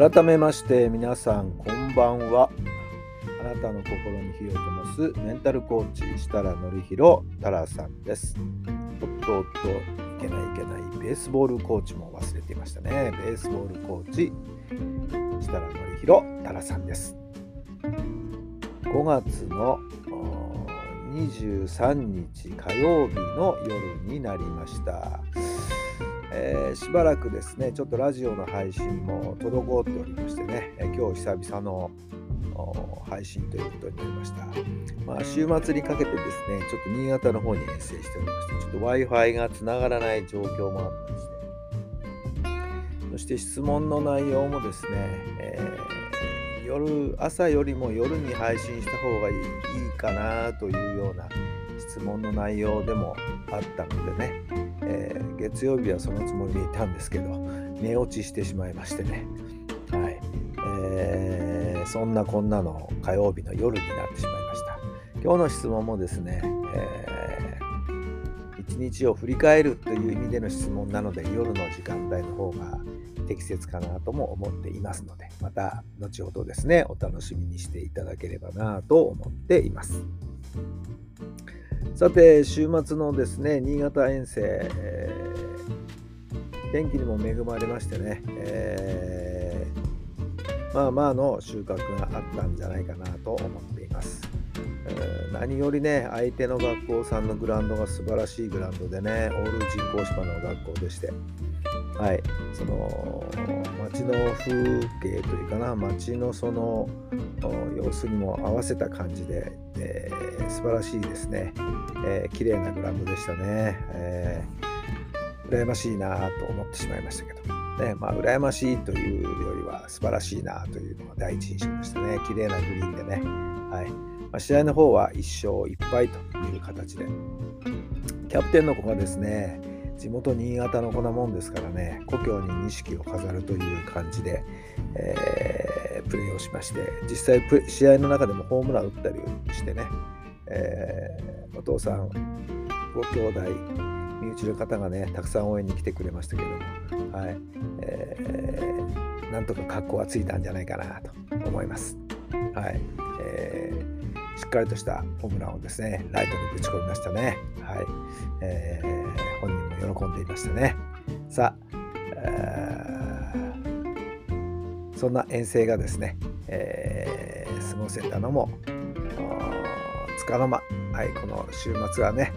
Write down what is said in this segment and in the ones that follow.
改めまして皆さんこんばんは。あなたの心に火を灯すメンタルコーチ設楽範弘太良さんです。おっとおっといけないいけないベースボールコーチも忘れていましたね。ベースボールコーチ設楽範弘太良さんです。5月の23日火曜日の夜になりました。えー、しばらくですね、ちょっとラジオの配信も滞っておりましてね、えー、今日久々の配信ということになりました。まあ、週末にかけてですね、ちょっと新潟の方に遠征しておりまして、ちょっと Wi-Fi がつながらない状況もあったりして、そして質問の内容もですね、えー、夜、朝よりも夜に配信した方がいいかなというような質問の内容でもあったのでね、えー、月曜日はそのつもりでいたんですけど寝落ちしてしまいましてね、はい。えー、そんなこんなの火曜日の夜になってしまいました。今日の質問もですね、えー、一日を振り返るという意味での質問なので夜の時間帯の方が適切かなとも思っていますのでまた後ほどですねお楽しみにしていただければなと思っています。さて、週末のですね、新潟遠征、えー、天気にも恵まれましてね、えー、まあまあの収穫があったんじゃないかなと思っています。え、何よりね、相手の学校さんのグラウンドが素晴らしいグラウンドでね、オール人工芝の学校でして、はい、その街の風景というかな街のその様子にも合わせた感じで、えー、素晴らしいですね、えー、綺麗なグラウンドでしたね、えー、羨ましいなと思ってしまいましたけど、ねまあ、羨ましいというよりは素晴らしいなというのが第一印象でしたね。綺麗なグリーンでね、はい。まあ、試合の方は1勝1敗という形で。キャプテンの子がですね地元新潟のこんなもんですからね故郷に錦を飾るという感じで、えー、プレーをしまして実際試合の中でもホームラン打ったりしてね、えー、お父さんご兄弟身内の方がねたくさん応援に来てくれましたけども、はいえー、なんとか格好はついたんじゃないかなと思います。はいえ、しっかりとしたホームランをですねライトにぶち込みましたね。はいえー本人も喜んでいましたね。さあ、そんな遠征がですね、えー、過ごせたのもつかの間、はい、この週末はね、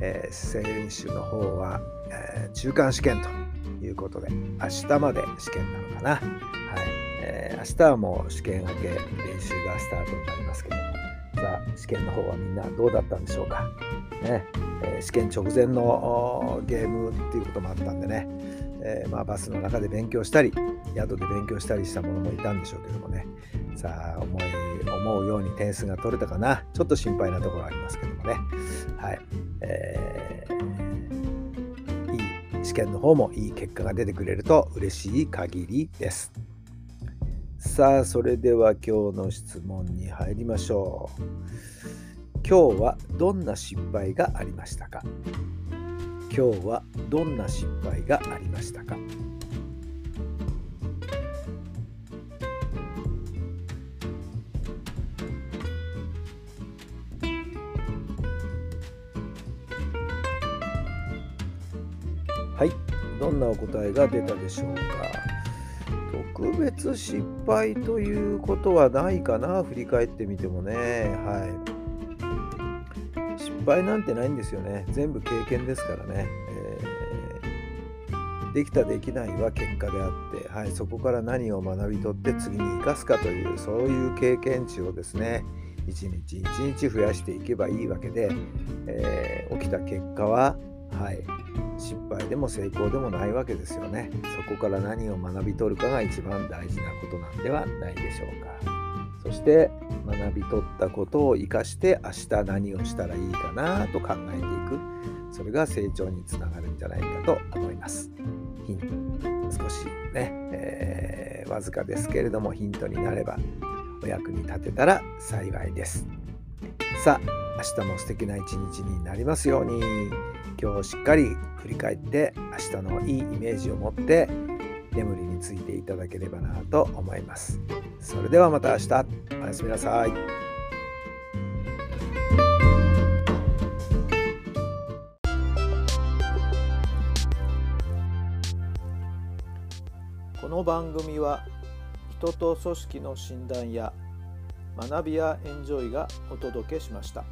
えー、選手の方は、えー、中間試験ということで、明日まで試験なのかな。はいえー、明日はもう試験明け練習がスタートになりますけども、さあ、試験の方はみんなどうだったんでしょうか。ね。えー、試験直前のゲームっていうこともあったんでね、えー、まあ、バスの中で勉強したり宿で勉強したりした者もいたんでしょうけどもね。さあ思い思うように点数が取れたかな。ちょっと心配なところありますけどもね。はい、えー、いい試験の方もいい結果が出てくれると嬉しい限りです。さあそれでは今日の質問に入りましょう。今日はどんな失敗がありましたか？今日はどんな失敗がありましたか？はいどんなお答えが出たでしょうか？特別失敗ということはないかな振り返ってみてもね。はい。失敗なんてないんですよね。全部経験ですからね、えー、できたできないは結果であって、はい、そこから何を学び取って次に生かすかというそういう経験値をですね一日一日増やしていけばいいわけで、えー、起きた結果ははい、失敗でも成功でもないわけですよね。そこから何を学び取るかが一番大事なことなんではないでしょうか。そして学び取ったことを生かして明日何をしたらいいかなと考えていくそれが成長につながるんじゃないかと思います。ヒント少しね、えー、わずかですけれどもヒントになればお役に立てたら幸いです。さあ明日も素敵な一日になりますように今日しっかり振り返って明日のいいイメージを持って眠りについていただければなと思います。それではまた明日おやすみなさい。この番組は人と組織の診断や学びやエンジョイがお届けしました。